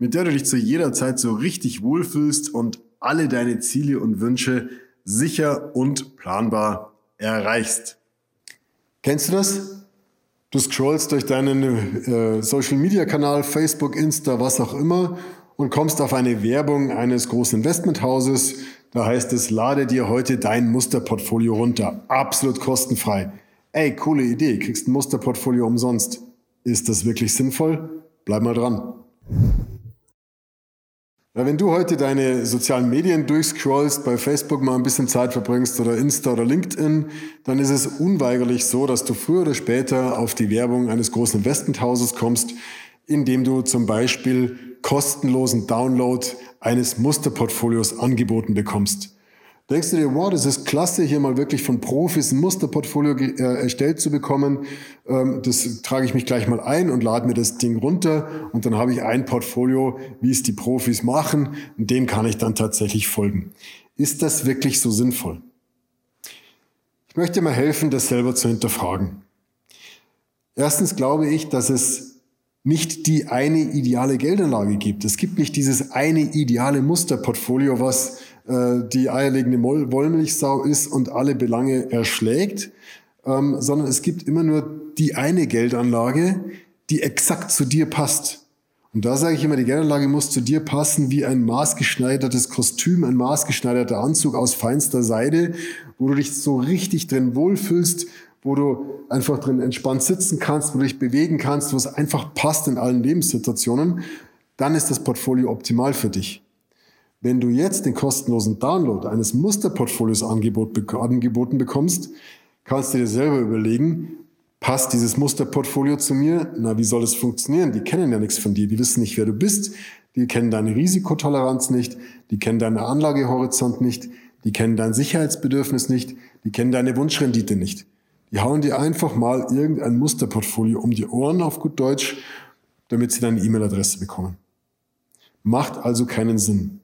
mit der du dich zu jeder Zeit so richtig wohlfühlst und alle deine Ziele und Wünsche sicher und planbar erreichst. Kennst du das? Du scrollst durch deinen äh, Social-Media-Kanal, Facebook, Insta, was auch immer und kommst auf eine Werbung eines großen Investmenthauses. Da heißt es, lade dir heute dein Musterportfolio runter. Absolut kostenfrei. Ey, coole Idee, kriegst ein Musterportfolio umsonst. Ist das wirklich sinnvoll? Bleib mal dran. Wenn du heute deine sozialen Medien durchscrollst, bei Facebook mal ein bisschen Zeit verbringst oder Insta oder LinkedIn, dann ist es unweigerlich so, dass du früher oder später auf die Werbung eines großen Investmenthauses kommst, indem du zum Beispiel kostenlosen Download eines Musterportfolios angeboten bekommst. Denkst du dir, wow, das ist klasse, hier mal wirklich von Profis ein Musterportfolio äh, erstellt zu bekommen. Ähm, das trage ich mich gleich mal ein und lade mir das Ding runter und dann habe ich ein Portfolio, wie es die Profis machen und dem kann ich dann tatsächlich folgen. Ist das wirklich so sinnvoll? Ich möchte mal helfen, das selber zu hinterfragen. Erstens glaube ich, dass es nicht die eine ideale Geldanlage gibt. Es gibt nicht dieses eine ideale Musterportfolio, was äh, die eierlegende Wollmilchsau ist und alle Belange erschlägt, ähm, sondern es gibt immer nur die eine Geldanlage, die exakt zu dir passt. Und da sage ich immer, die Geldanlage muss zu dir passen wie ein maßgeschneidertes Kostüm, ein maßgeschneiderter Anzug aus feinster Seide, wo du dich so richtig drin wohlfühlst, wo du einfach drin entspannt sitzen kannst, wo du dich bewegen kannst, wo es einfach passt in allen Lebenssituationen, dann ist das Portfolio optimal für dich. Wenn du jetzt den kostenlosen Download eines Musterportfolios angeboten bekommst, kannst du dir selber überlegen, passt dieses Musterportfolio zu mir? Na, wie soll es funktionieren? Die kennen ja nichts von dir, die wissen nicht, wer du bist, die kennen deine Risikotoleranz nicht, die kennen deinen Anlagehorizont nicht, die kennen dein Sicherheitsbedürfnis nicht, die kennen deine Wunschrendite nicht. Die hauen dir einfach mal irgendein Musterportfolio um die Ohren auf gut Deutsch, damit sie deine E-Mail-Adresse bekommen. Macht also keinen Sinn.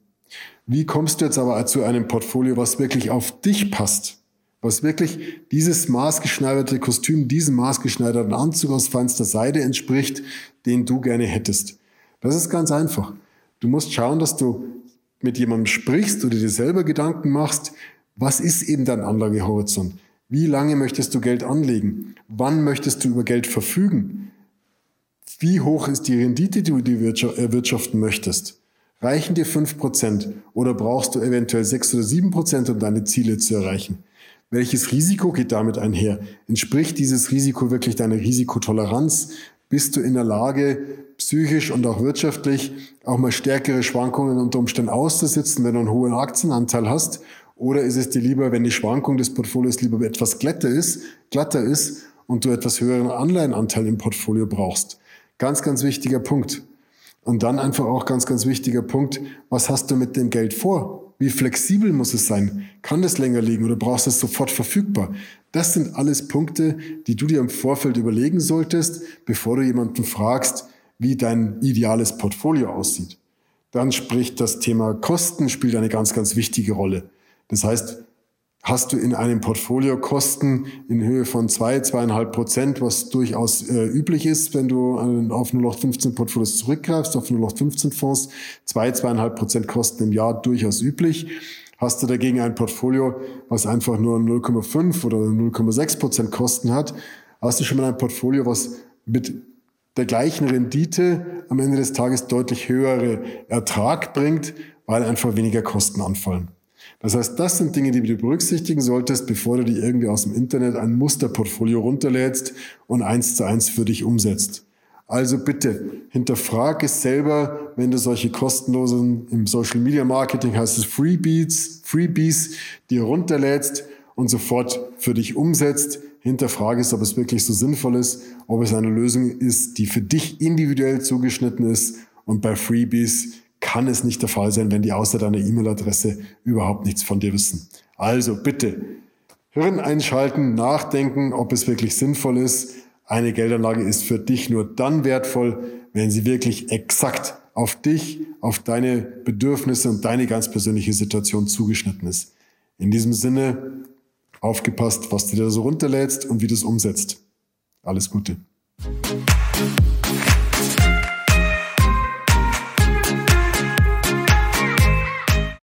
Wie kommst du jetzt aber zu einem Portfolio, was wirklich auf dich passt? Was wirklich dieses maßgeschneiderte Kostüm, diesem maßgeschneiderten Anzug aus feinster Seide entspricht, den du gerne hättest? Das ist ganz einfach. Du musst schauen, dass du mit jemandem sprichst oder dir selber Gedanken machst, was ist eben dein Anlagehorizont? Wie lange möchtest du Geld anlegen? Wann möchtest du über Geld verfügen? Wie hoch ist die Rendite, die du erwirtschaften möchtest? Reichen dir fünf Prozent oder brauchst du eventuell sechs oder sieben Prozent, um deine Ziele zu erreichen? Welches Risiko geht damit einher? Entspricht dieses Risiko wirklich deiner Risikotoleranz? Bist du in der Lage, psychisch und auch wirtschaftlich auch mal stärkere Schwankungen unter Umständen auszusitzen, wenn du einen hohen Aktienanteil hast? Oder ist es dir lieber, wenn die Schwankung des Portfolios lieber etwas glatter ist, glatter ist und du etwas höheren Anleihenanteil im Portfolio brauchst? Ganz, ganz wichtiger Punkt. Und dann einfach auch ganz, ganz wichtiger Punkt, was hast du mit dem Geld vor? Wie flexibel muss es sein? Kann das länger liegen oder brauchst du es sofort verfügbar? Das sind alles Punkte, die du dir im Vorfeld überlegen solltest, bevor du jemanden fragst, wie dein ideales Portfolio aussieht. Dann spricht das Thema Kosten spielt eine ganz, ganz wichtige Rolle. Das heißt, hast du in einem Portfolio Kosten in Höhe von zwei, zweieinhalb Prozent, was durchaus äh, üblich ist, wenn du auf 0815 Portfolios zurückgreifst, auf 0815 Fonds, zwei, zweieinhalb Prozent Kosten im Jahr durchaus üblich. Hast du dagegen ein Portfolio, was einfach nur 0,5 oder 0,6 Prozent Kosten hat, hast du schon mal ein Portfolio, was mit der gleichen Rendite am Ende des Tages deutlich höhere Ertrag bringt, weil einfach weniger Kosten anfallen. Das heißt, das sind Dinge, die du berücksichtigen solltest, bevor du dir irgendwie aus dem Internet ein Musterportfolio runterlädst und eins zu eins für dich umsetzt. Also bitte hinterfrag es selber, wenn du solche kostenlosen, im Social Media Marketing heißt es Freebies, Freebies, dir runterlädst und sofort für dich umsetzt. Hinterfrage es, ob es wirklich so sinnvoll ist, ob es eine Lösung ist, die für dich individuell zugeschnitten ist. Und bei Freebies kann es nicht der Fall sein, wenn die außer deiner E-Mail-Adresse überhaupt nichts von dir wissen. Also bitte Hirn einschalten, nachdenken, ob es wirklich sinnvoll ist. Eine Geldanlage ist für dich nur dann wertvoll, wenn sie wirklich exakt auf dich, auf deine Bedürfnisse und deine ganz persönliche Situation zugeschnitten ist. In diesem Sinne, aufgepasst, was du dir so runterlädst und wie du es umsetzt. Alles Gute.